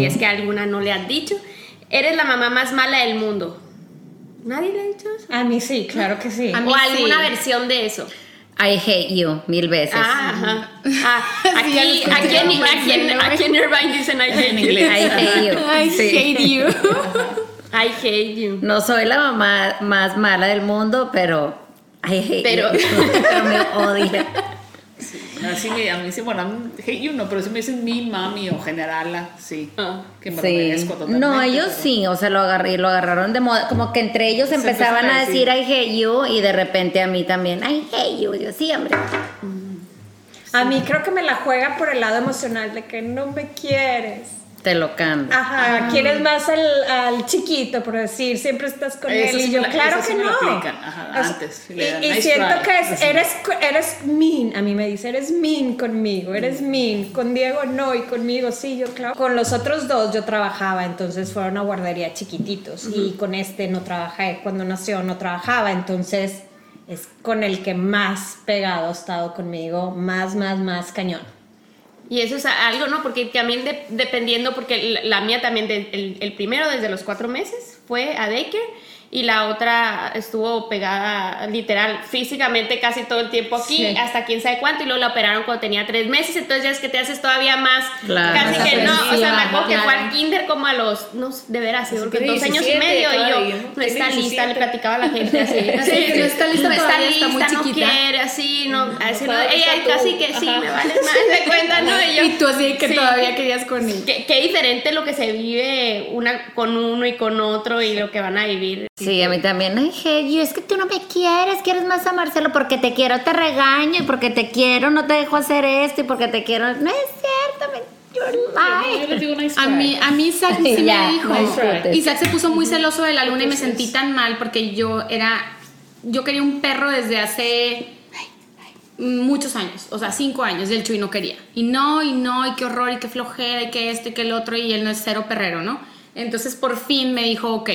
si es que alguna no le has dicho, eres la mamá más mala del mundo. ¿Nadie le ha dicho eso? A mí sí, claro que sí. o alguna versión de eso. I hate you mil veces. Ah, ajá. Ah, aquí, aquí, en, aquí, en, aquí en Irvine dicen I hate you. I hate you. I Sí. hate you. I hate you. No soy la mamá más mala del mundo, pero I hate Pero- you. pero me odia. Así me, a mí sí, bueno, hate you no, pero si me dicen mi mami o generala, sí. Ah. Que me lo Sí. merezco totalmente. No, ellos pero- sí, o sea, lo, agarré, lo agarraron de moda, como que entre ellos empezaban empezaron a decir decir. I hate you y de repente a mí también I hate you. Yo sí, hombre. A mí creo que me la juega por el lado emocional de que no me quieres. Te lo cambio. Ajá, quieres más al, al chiquito, por decir, siempre estás con Eso él. sí Y yo, la- claro eso sí que me no. lo aplican, ajá, O sea, antes, Y, le dan y nice siento try, que es, eres, eres mean. A mí me dice, eres mean conmigo, eres mean. Con Diego no, y conmigo sí, yo claro. Con los otros dos yo trabajaba, entonces fueron a guardería chiquititos. Y con este no trabajé. Cuando nació no trabajaba, entonces es con el que más pegado ha estado conmigo, más, más, más cañón. Y eso es algo, ¿no? Porque también de- dependiendo, porque la, mía también, de- el, el primero desde los cuatro meses fue a daycare y la otra estuvo pegada literal físicamente casi todo el tiempo aquí, Sí. hasta quién sabe cuánto, y luego la operaron cuando tenía tres meses, entonces ya es que te haces todavía más, Claro. casi Más que no, o sea, me acuerdo que fue al kinder como a los, no de veras, Así dos años y 17 medio, y yo, ¿no? está lista, 17. le platicaba a la gente así, Sí, no está lista no está todavía, está muy lista, no chiquita. quiere, así, no, así, no, ella está tú. casi que sí, Ajá. me vale más. Y tú así que Sí. todavía querías con él. Qué, qué diferente lo que se vive una con uno y con otro y lo que van a vivir. Sí, a mí también. I hate you. Es que tú no me quieres, quieres más a Marcelo porque te quiero, te regaño y porque te quiero, no te dejo hacer esto y porque te quiero. No es cierto, me, you're Yo digo nice A mí, a mí Isaac sí me dijo. nice. Isaac se puso muy celoso de la luna y me sentí tan mal porque yo era. Yo quería un perro desde hace muchos años, o sea, cinco años, y el Chuy no quería. Y no, y no, y qué horror, y qué flojera, y qué esto, y qué el otro, y él no es cero perrero, ¿no? Entonces por fin me dijo, ok,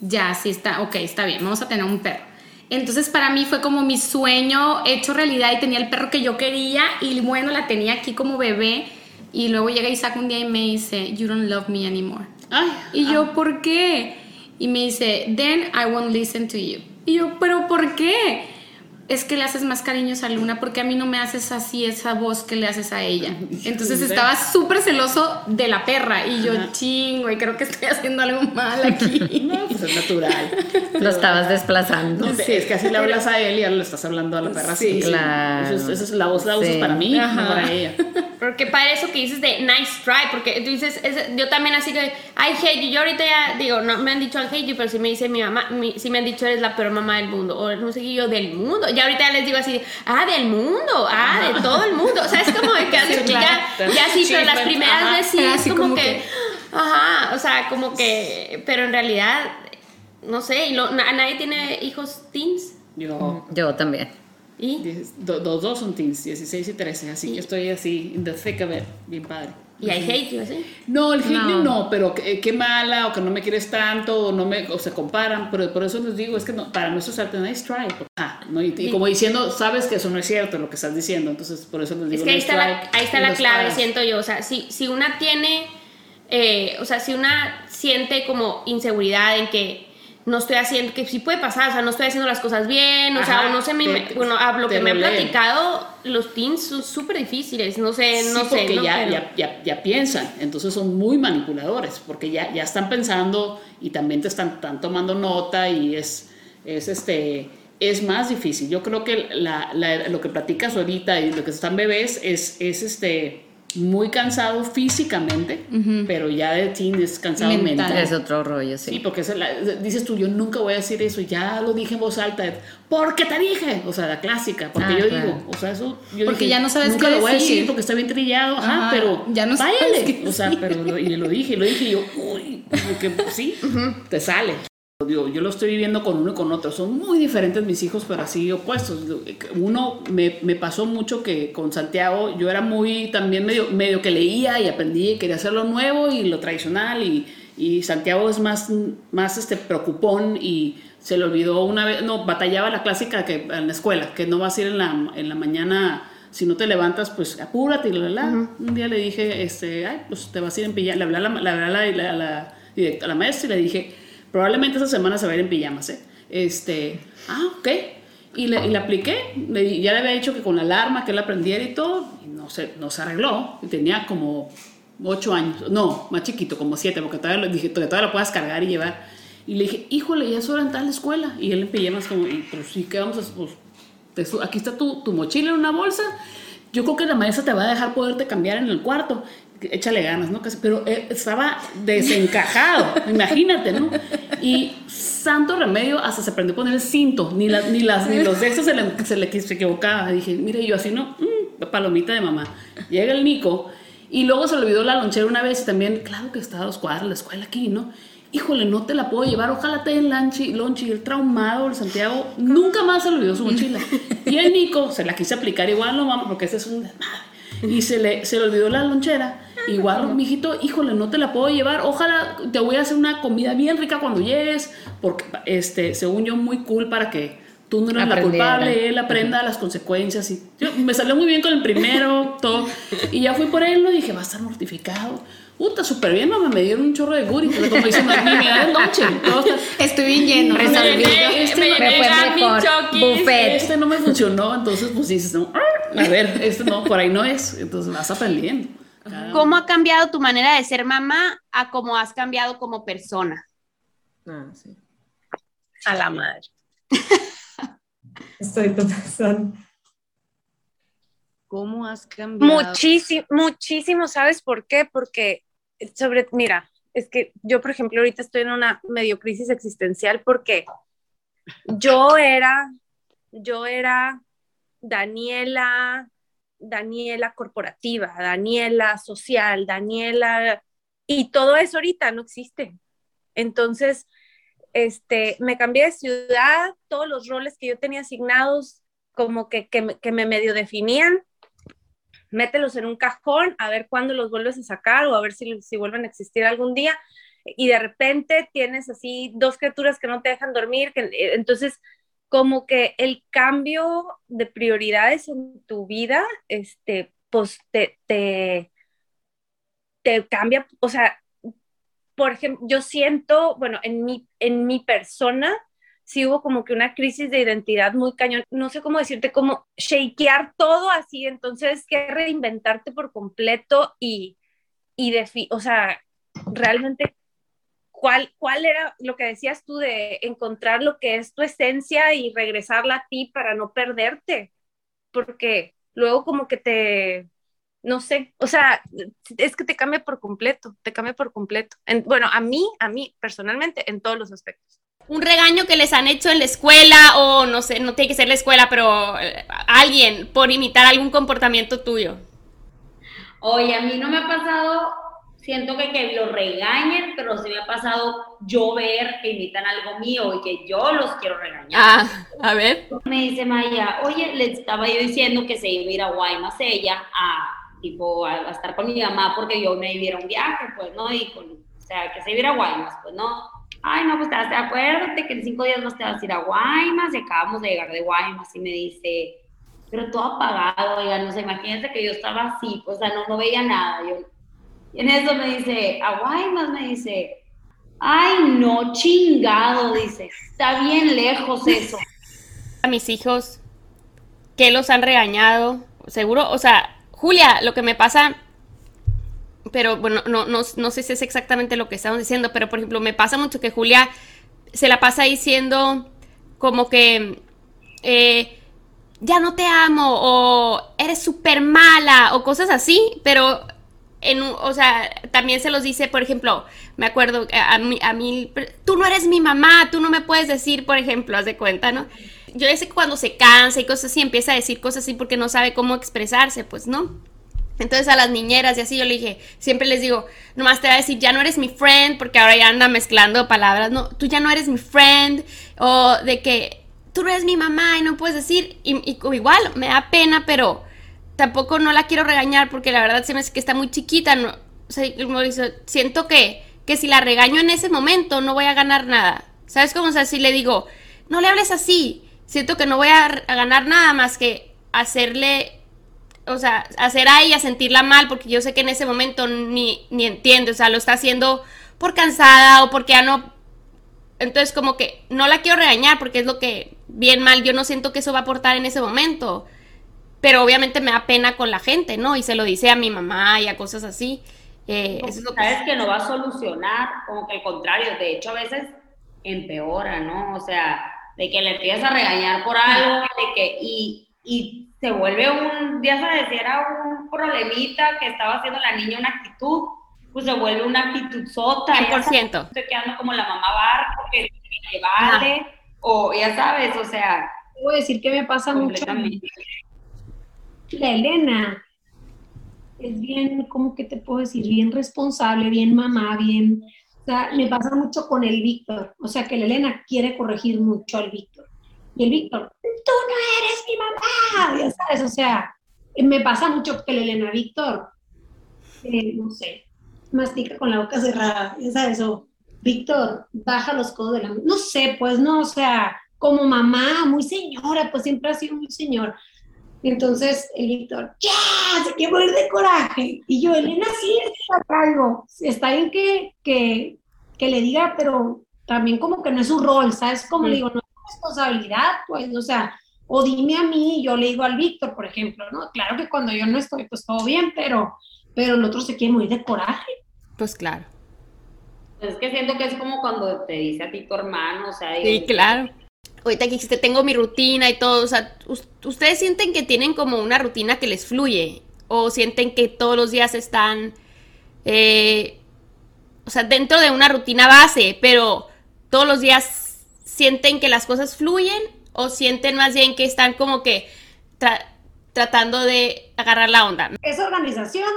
ya, sí está, ok, está bien, vamos a tener un perro. Entonces para mí fue como mi sueño hecho realidad y tenía el perro que yo quería y bueno, la tenía aquí como bebé y luego llega Isaac un día y me dice, you don't love me anymore. Ay, Y yo, ¿por qué? Y me dice, then I won't listen to you. Y yo, ¿pero por qué? Es que le haces más cariños a Luna porque a mí no me haces así esa voz que le haces a ella. Entonces estaba súper celoso de la perra y yo, chingo, y creo que estoy haciendo algo mal aquí. no, pues es natural. Lo estabas desplazando. No, es que así le hablas a él y ahora le estás hablando a la perra. Sí, claro. Eso es, eso es- la voz la usas Sí. para mí, Ajá. no para ella. Porque para eso que dices de nice try, porque tú dices, es- yo también así que, I hate you, yo ahorita ya digo, no me han dicho I hate you, pero si me dice mi mamá, mi, si me han dicho eres la peor mamá del mundo, o no sé qué yo, del mundo, ya ahorita ya les digo así, ah, del mundo, ah, de todo el mundo, o sea, es como de que Sí, claro. ya, ya sí, pero las Achievement, primeras ajá. veces sí es así como, como que, que- ajá, o sea, como que, pero en realidad, no sé, y lo- na- nadie tiene hijos teens, Yo, Yo también. y... diez- do- dos, dos son teens, 16 y 13, así que estoy así, in the thick of it, bien padre. Y I hate you, ¿sí? No, el hate No. pero qué, qué mala, o que no me quieres tanto, o no me, o se comparan, pero por eso les digo, es que no, para no es usarte nice try. Ah, ¿no? y, y como diciendo, sabes que eso no es cierto lo que estás diciendo, entonces por eso les digo Es que ahí nice está try, la, ahí está la clave, paras. siento yo. O sea, si, si una tiene, eh, o sea, si una siente como inseguridad en que no estoy haciendo, que sí puede pasar, o sea, no estoy haciendo las cosas bien, o sea, Ajá, o no sé, me, te- bueno, a lo que me han platicado, los teens son súper difíciles, no sé, no sé, porque ¿no? ya, Pero- ya, ya, ya piensan, entonces son muy manipuladores, porque ya, ya están pensando y también te están, están tomando nota y es, es este es más difícil. Yo creo que la, la- lo que platicas ahorita y lo que están bebés es, es este muy cansado físicamente, pero ya de teen es cansado Mental. mental. Es otro rollo, sí. Sí, porque es la- dices tú, yo nunca voy a decir eso, ya lo dije en voz alta, porque te dije, o sea, la clásica, porque Ah, yo claro. digo, o sea, eso, yo Porque dije, ya no sabes nunca qué lo voy a decir decir. porque está bien trillado, ajá, Ajá, pero ya no sabes qué o sea, pero lo, y lo dije, y lo dije, y yo, uy, porque sí, te sale. Digo, yo lo estoy viviendo con uno y con otro. Son muy diferentes mis hijos, pero así opuestos. Uno me, me pasó mucho que con Santiago yo era muy también medio, medio que leía y aprendí y quería hacer lo nuevo y lo tradicional. Y, y Santiago es más, más este, preocupón y se le olvidó una vez, no, batallaba la clásica que en la escuela, que no vas a ir en la, en la mañana si no te levantas, pues apúrate y la, la, la. Un día le dije, este, ay, pues te vas a ir en pijama. Le hablé a la, la, la, la, la maestra y le dije, probablemente esta semana se va a ir en pijamas, ¿eh? Este, ah, ok. Y le, y le apliqué, le ya le había dicho que con la alarma, que él aprendiera y todo, y no se, no se arregló. Y tenía como ocho años, no, más chiquito, como siete, porque todavía, lo, dije, todavía lo puedas cargar y llevar. Y le dije, híjole, ya es hora de entrar a la escuela. Y él en pijamas como, y, pero sí, ¿qué vamos a? Pues, aquí está tu, tu mochila en una bolsa. Yo creo que la maestra te va a dejar poderte cambiar en el cuarto. Échale ganas, ¿no? Casi- Pero él estaba desencajado, imagínate, ¿no? Y santo remedio, hasta se aprendió a poner el cinto, ni, la- ni, las, ni los de estos se le, se le se equivocaba. Dije, mire, yo así no, mm, palomita de mamá. Llega el Nico y luego se le olvidó la lonchera una vez y también, claro que está a dos cuadras la escuela aquí, ¿no? Híjole, no te la puedo llevar, ojalá te den lanchi, lonchi. El traumado, el Santiago, nunca más se le olvidó su mochila. Y el Nico se la quise aplicar igual, no vamos, porque ese es un desmadre. Y se le, se le olvidó la lonchera. Igual, mijito, híjole, no te la puedo llevar. Ojalá te voy a hacer una comida bien rica cuando llegues. Porque, este, según yo, muy cool para que tú no eres la culpable, él aprenda las consecuencias. Y yo- me salió muy bien con el primero, todo. Y ya fui por él, lo dije, va a estar mortificado. Puta, súper bien, mamá, me dieron un chorro de guri. Pero como dicen, me da está- Estoy bien lleno. Resolvido. llené, Este me no- me fue mejor. Buffet. este no me funcionó, entonces pues dices, no, a ver, este no, por ahí no es, entonces vas aprendiendo. Cada- ¿Cómo ha cambiado tu manera de ser mamá a cómo has cambiado como persona? Ah, sí. A la madre. Estoy pensando. ¿Cómo has cambiado? Muchísimo, muchísimo, ¿sabes por qué? Porque sobre, mira, es que yo, por ejemplo, ahorita estoy en una medio crisis existencial porque yo era, yo era Daniela, Daniela corporativa, Daniela social, Daniela, y todo eso ahorita no existe. Entonces, este, me cambié de ciudad, todos los roles que yo tenía asignados como que, que, me- medio definían, mételos en un cajón a ver cuándo los vuelves a sacar o a ver si, si vuelven a existir algún día. Y de repente tienes así dos criaturas que no te dejan dormir, que, eh, entonces como que el cambio de prioridades en tu vida, este, pues te, te, te cambia, o sea, por ejemplo, yo siento, bueno, en mi, en mi persona, sí hubo como que una crisis de identidad muy cañón, no sé cómo decirte, como shakear todo así, entonces que reinventarte por completo y, y o sea, realmente, ¿cuál, ¿cuál era lo que decías tú de encontrar lo que es tu esencia y regresarla a ti para no perderte? Porque luego como que te, no sé, o sea, es que te cambia por completo, te cambia por completo. En- bueno, a mí, a mí personalmente, en todos los aspectos. Un regaño que les han hecho en la escuela o no sé, no tiene que ser la escuela, pero eh, alguien por imitar algún comportamiento tuyo. Oye, a mí no me ha pasado, siento que, que lo regañen, pero sí me ha pasado yo ver que imitan algo mío y que yo los quiero regañar. Ah, a ver. Me dice Maya, oye, le estaba yo diciendo que se iba a ir a Guaymas ella a, tipo, a, a estar con mi mamá porque yo me iba a un viaje, pues, ¿no? Y con, o sea, que se iba a ir a Guaymas, pues, ¿no? Ay, no, pues, te acuérdate que en cinco días más te vas a ir a Guaymas y acabamos de llegar de Guaymas y me dice, pero todo apagado, oigan, no sé, imagínense que yo estaba así, pues, o sea, no, no veía nada, yo... Y en eso me dice, a Guaymas, me dice, ay, no, chingado, dice, está bien lejos eso. A mis hijos que los han regañado, seguro, o sea, Julia, lo que me pasa, pero bueno, no, no, no sé si es exactamente lo que estamos diciendo, pero por ejemplo, me pasa mucho que Julia se la pasa diciendo como que eh, ya no te amo o eres súper mala o cosas así, pero en, o sea, también se los dice, por ejemplo, me acuerdo a, mí, a mí, tú no eres mi mamá, tú no me puedes decir, por ejemplo, haz de cuenta, ¿no? Yo sé que cuando se cansa y cosas así, empieza a decir cosas así porque no sabe cómo expresarse, pues, ¿no? Entonces a las niñeras y así yo le dije, siempre les digo, nomás te va a decir, ya no eres mi friend, porque ahora ya anda mezclando palabras, no, tú ya no eres mi friend, o de que tú no eres mi mamá y no puedes decir, y igual me da pena, pero tampoco no la quiero regañar porque la verdad se me hace que está muy chiquita, no, siento que, que si la regaño en ese momento no voy a ganar nada, ¿sabes cómo? O si le digo, no le hables así, siento que no voy a, a ganar nada más que hacerle o sea, hacer a ella sentirla mal, porque yo sé que en ese momento ni, ni entiende, o sea, lo está haciendo por cansada o porque ya no... Entonces como que no la quiero regañar porque es lo que bien mal, yo no siento que eso va a aportar en ese momento, pero obviamente me da pena con la gente, ¿no? Y se lo dice a mi mamá y a cosas así. Eh, eso es lo que... Sabes que no va a solucionar, como que al contrario, de hecho a veces empeora, ¿no? O sea, de que le empiezas a regañar por algo, de que, y, y se vuelve un, ya sabes, si era un problemita que estaba haciendo la niña una actitud, pues se vuelve una actitud sota. 100%. Estoy quedando como la mamá barco que le vale, o ya sabes, o sea. Puedo decir que me pasa mucho. La Elena es bien, ¿cómo que te puedo decir? Bien responsable, bien mamá, bien. O sea, me pasa mucho con el Víctor. O sea, que la Elena quiere corregir mucho al Víctor. Y el Víctor, tú no eres mi mamá. Ya sabes, o sea, me pasa mucho que la Elena Víctor, eh, no sé, mastica con la boca cerrada, ya sabes, o Víctor, baja los codos de la... No sé, pues no, o sea, como mamá, muy señora, pues siempre ha sido muy señor. Entonces el Víctor, ¡ya! Se quiere morir de coraje. Y yo, Elena, sí, está algo. Está bien que, que, que, le diga, pero también como que no es su rol, ¿sabes? Como le digo, no es responsabilidad, pues, o sea, o dime a mí, yo le digo al Víctor, por ejemplo, ¿no? Claro que cuando yo no estoy, pues todo bien, pero, pero el otro se quiere morir de coraje. Pues claro. Es que siento que es como cuando te dice a ti tu hermano, o sea... Sí, claro ahorita que dijiste, tengo mi rutina y todo, o sea, ¿ustedes sienten que tienen como una rutina que les fluye? ¿O sienten que todos los días están, eh, o sea, dentro de una rutina base, pero todos los días sienten que las cosas fluyen? ¿O sienten más bien que están como que tratando de agarrar la onda? Esa organización,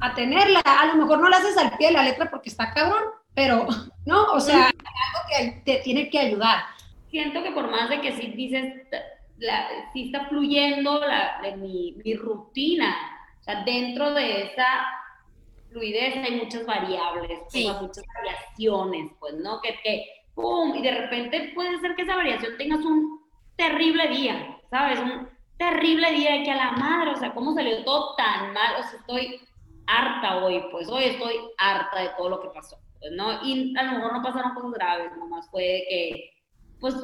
a tenerla, a lo mejor no la haces al pie de la letra porque está cabrón, pero, ¿no? O sea, algo que te tiene que ayudar siento que por más de que sí dices, la, sí está fluyendo la, de mi, mi, rutina, o sea, dentro de esa fluidez hay muchas variables, muchas variaciones, pues, ¿no? Que, que, ¡pum! Y de repente puede ser que esa variación tengas un terrible día, ¿sabes? Un terrible día que a la madre, o sea, ¿cómo salió todo tan mal? O sea, estoy harta hoy, pues hoy estoy harta de todo lo que pasó, pues, ¿no? Y a lo mejor no pasaron cosas graves, nomás fue que pues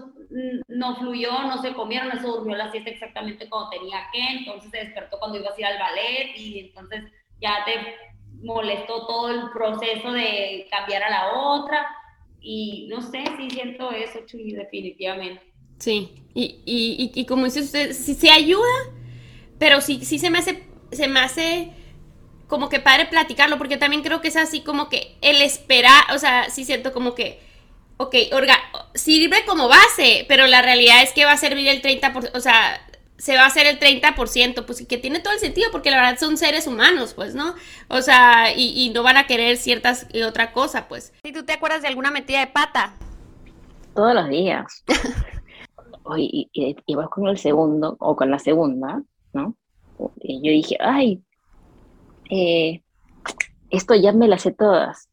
no fluyó, no se comieron, se durmió la siesta exactamente cuando tenía que, entonces se despertó cuando ibas a ir al ballet y entonces ya te molestó todo el proceso de cambiar a la otra y no sé, sí siento eso, Chuy, definitivamente. Sí, y, y, y, como dice usted, sí, sí, ayuda, pero sí, sí se me hace, se me hace como que padre platicarlo, porque también creo que es así como que el esperar, o sea, sí siento como que ok, orga, sirve como base, pero la realidad es que va a servir el 30%, o sea, se va a hacer el 30%, pues y que tiene todo el sentido, porque la verdad son seres humanos, pues, ¿no? O sea, y, no van a querer ciertas y otra cosa, pues. ¿Y tú te acuerdas de alguna metida de pata? Todos los días. y, y, vas con el segundo, o con la segunda, ¿no? Y yo dije, ay, eh, esto ya me las sé todas.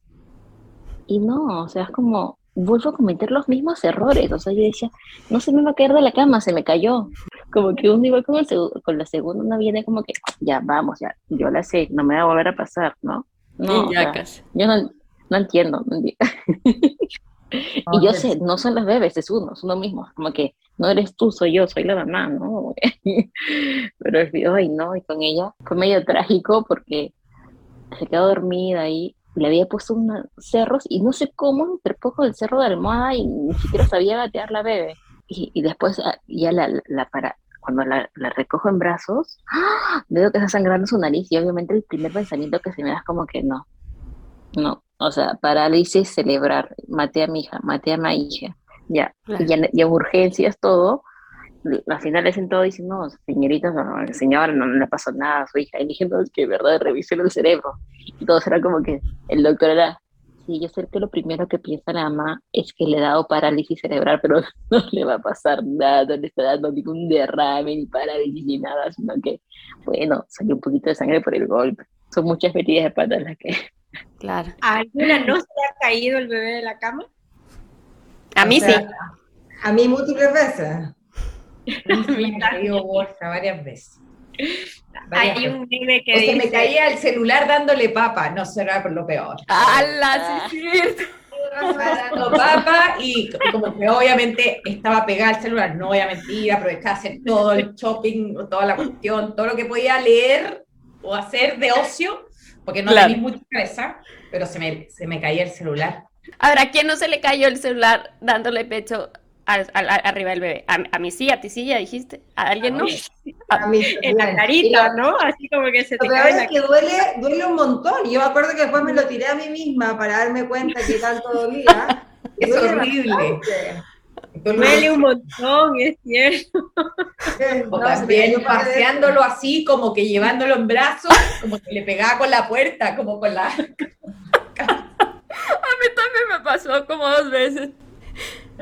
Y no, o sea, es como, vuelvo a cometer los mismos errores. O sea, yo decía, no se me va a caer de la cama, se me cayó. Como que uno igual con, el con la segunda, una viene como que, ya, vamos, ya, yo la sé, no me va a volver a pasar, ¿no? No, yo no, no entiendo. y yo sé, no son las bebés, es uno, es uno mismo. Como que no eres tú, soy yo, soy la mamá, ¿no? Pero el video, ay, no, y con ella fue medio trágico porque se quedó dormida ahí le había puesto unos cerros y no sé cómo poco del cerro de almohada y ni siquiera sabía gatear la bebé. Y, después ah, ya la, la para, cuando la, la, recojo en brazos, ¡ah! veo que está sangrando su nariz y obviamente el primer pensamiento que se me da es como que no, no, o sea, parálisis, celebrar, maté a mi hija, maté a mi hija, ya, y, ya, urgencias, todo, al final le todo diciendo, no, señorita, no, señora, no, le pasó nada a su hija. Y dije, no, es que verdad, revisé el cerebro. Y todo era como que el doctor era, sí, yo sé que lo primero que piensa la mamá es que le ha dado parálisis cerebral, pero no le va a pasar nada, no le está dando ningún derrame, ni parálisis, ni nada, sino que, bueno, salió un poquito de sangre por el golpe. Son muchas metidas de patas las que... Claro. ¿A alguna no se ha caído el bebé de la cama? A mí sí. A mí múltiples veces. Me cayó bolsa varias veces. Hay un meme que O se me dice, caía el celular dándole papa, no será por lo peor. ¡Hala! Sí, es cierto. dando papa y como que obviamente estaba pegada al celular, no voy a mentir, aprovechaba hacer todo el shopping, toda la cuestión, todo lo que podía leer o hacer de ocio, porque no Claro. tenía mucha cabeza, pero se me, se me caía el celular. Ahora, ¿a quién no se le cayó el celular dándole pecho a- a- a- arriba del bebé? A, a mí sí, a ti sí, ya dijiste. ¿A alguien no? A mí en la carita, ¿no? Así como que se te cae es la que duele, duele un montón. Yo me acuerdo que después me lo tiré a mí misma para darme cuenta que tanto dolía. Es Duele horrible. bastante. Duele un montón, es cierto. O No, también paseándolo así, como que llevándolo en brazos, como que le pegaba con la puerta, como con la... A mí también me pasó como dos veces.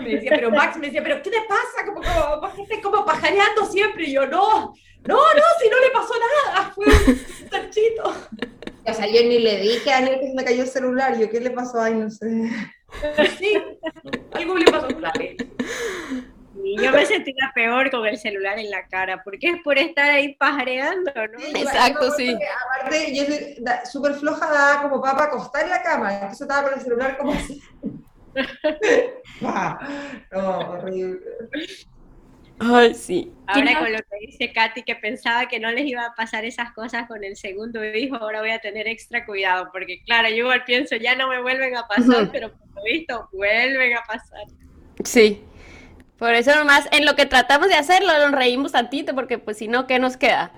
Me decía, pero Max me decía, pero ¿qué te pasa? Como, como, ¿por qué estás como pajareando siempre? Y yo, no, no, no, si no le pasó nada, fue un chanchito. O sea, yo ni le dije a Daniel que se me cayó el celular. Yo, ¿qué le pasó? Ay, no sé. Sí, algo le pasó, claro. Y yo me sentía peor con el celular en la cara, porque es por estar ahí pajareando, ¿no? Exacto, sí. Aparte, yo soy da- súper floja, daba como para acostar en la cama. Entonces estaba con el celular como así. No, horrible. Ay, sí. Ahora con lo que dice Katy, que pensaba que no les iba a pasar esas cosas con el segundo hijo, ahora voy a tener extra cuidado, porque claro, yo igual pienso, ya no me vuelven a pasar, Ujú. pero por lo visto, vuelven a pasar. Sí. Por eso nomás, en lo que tratamos de hacerlo, nos reímos tantito, porque pues si no, ¿qué nos queda?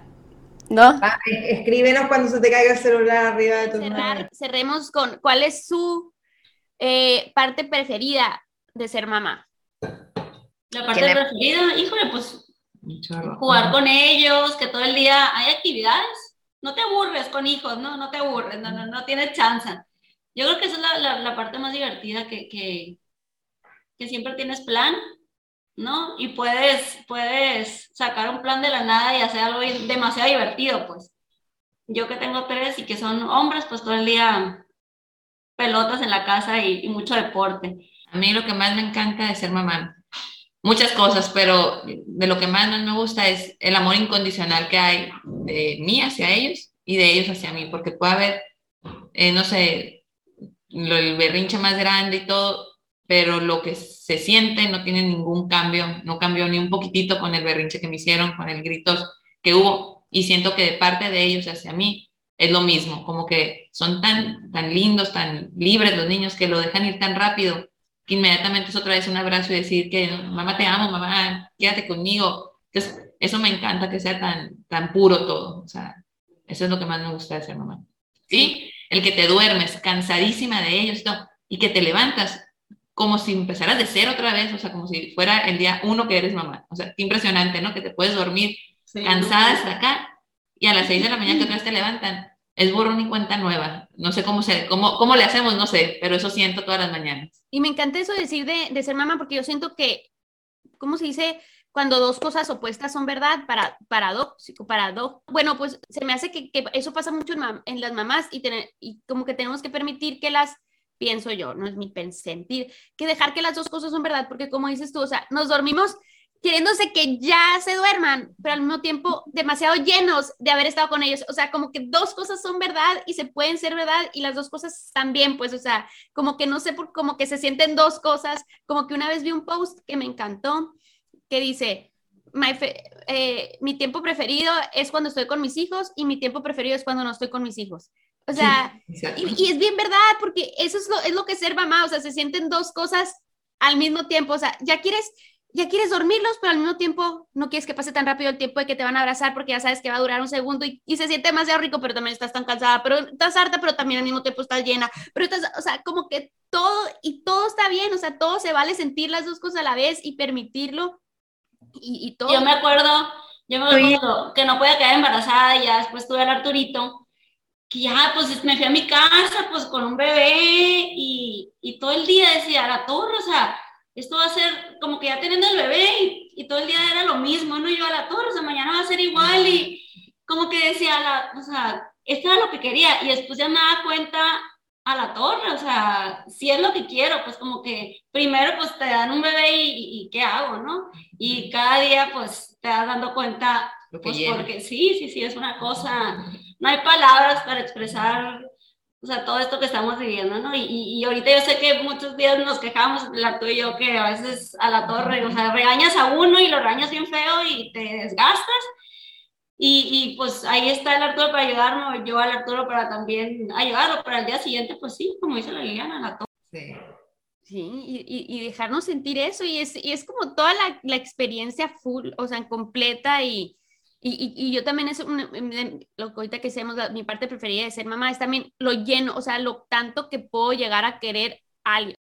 ¿No? Ah, eh, escríbenos cuando se te caiga el celular arriba de tu Cerrar- cerremos con cuál es su eh, parte preferida de ser mamá. La parte ¿Qué le- preferida, híjole, pues jugar con ellos, que todo el día hay actividades. No te aburres con hijos, no, no te aburres, no, no, no tienes chance. Yo creo que esa es la, la, la parte más divertida que, que, que siempre tienes plan, ¿no? Y puedes, puedes sacar un plan de la nada y hacer algo demasiado divertido, pues. Yo que tengo tres y que son hombres, pues todo el día pelotas en la casa y, mucho deporte. A mí lo que más me encanta de ser mamá, muchas cosas, pero de lo que más, me gusta es el amor incondicional que hay de mí hacia ellos y de ellos hacia mí, porque puede haber, eh, no sé, el berrinche más grande y todo, pero lo que se siente no tiene ningún cambio, no cambió ni un poquitito con el berrinche que me hicieron, con el gritos que hubo, y siento que de parte de ellos hacia mí es lo mismo, como que son tan, tan lindos, tan libres los niños que lo dejan ir tan rápido que inmediatamente es otra vez un abrazo y decir que mamá te amo, mamá, quédate conmigo. Entonces, eso me encanta que sea tan, tan puro todo. O sea, eso es lo que más me gusta de ser mamá. Y el que te duermes cansadísima de ellos y que te levantas como si empezaras de cero otra vez, o sea, como si fuera el día uno que eres mamá. O sea, qué impresionante, ¿no? Que te puedes dormir cansada hasta acá y a las seis de la mañana que otra vez te levantan. Es borrón y cuenta nueva. No sé cómo, se, cómo, cómo le hacemos, no sé, pero eso siento todas las mañanas. Y me encanta eso de decir de, de ser mamá, porque yo siento que, ¿cómo se dice? Cuando dos cosas opuestas son verdad, para, paradójico, parado. Bueno, pues se me hace que, que eso pasa mucho en, en las mamás y, tener, y como que tenemos que permitir que las, pienso yo, no es mi sentir, que dejar que las dos cosas son verdad, porque como dices tú, o sea, nos dormimos queriéndose que ya se duerman, pero al mismo tiempo demasiado llenos de haber estado con ellos. O sea, como que dos cosas son verdad y se pueden ser verdad y las dos cosas también, pues, o sea, como que no sé por, como que se sienten dos cosas, como que una vez vi un post que me encantó, que dice, "My fe- eh, mi tiempo preferido es cuando estoy con mis hijos y mi tiempo preferido es cuando no estoy con mis hijos. O sea, y es bien verdad, porque eso es lo, es lo que es ser mamá, o sea, se sienten dos cosas al mismo tiempo, o sea, ya quieres, ya quieres dormirlos, pero al mismo tiempo no quieres que pase tan rápido el tiempo de que te van a abrazar porque ya sabes que va a durar un segundo y, y se siente demasiado rico, pero también estás tan cansada, pero estás harta, pero también al mismo tiempo estás llena, pero estás, o sea, como que todo y todo está bien, o sea, todo se vale sentir las dos cosas a la vez y permitirlo y, y todo. Yo me acuerdo, yo me acuerdo que no podía quedar embarazada y ya después tuve al Arturito, que ya pues me fui a mi casa pues con un bebé y, y todo el día decía, a la torre, o sea, esto va a ser como que ya teniendo el bebé y, y todo el día era lo mismo, ¿no? Yo a la torre, o sea, mañana va a ser igual y como que decía, la, o sea, esto era lo que quería y después ya me daba cuenta a la torre, o sea, si es lo que quiero, pues como que primero pues te dan un bebé y, y- y ¿qué hago, no? Y cada día pues te vas dando cuenta Pues porque sí, sí, sí, es una cosa, no hay palabras para expresar, o sea, todo esto que estamos viviendo, ¿no? Y, y, ahorita yo sé que muchos días nos quejamos, la tú y yo, que a veces a la torre, o sea, regañas a uno y lo regañas bien feo y te desgastas. Y, y pues ahí está el Arturo para ayudarme, yo al Arturo para también ayudarlo, para el día siguiente, pues sí, como dice la Liliana, la torre. Sí. Sí, y, y- y dejarnos sentir eso, y es, y es como toda la, la experiencia full, o sea, completa, y, y, y- yo también es un- em, lo que ahorita que hacemos, mi parte preferida de ser mamá es también lo lleno, o sea, lo tanto que puedo llegar a querer a alguien.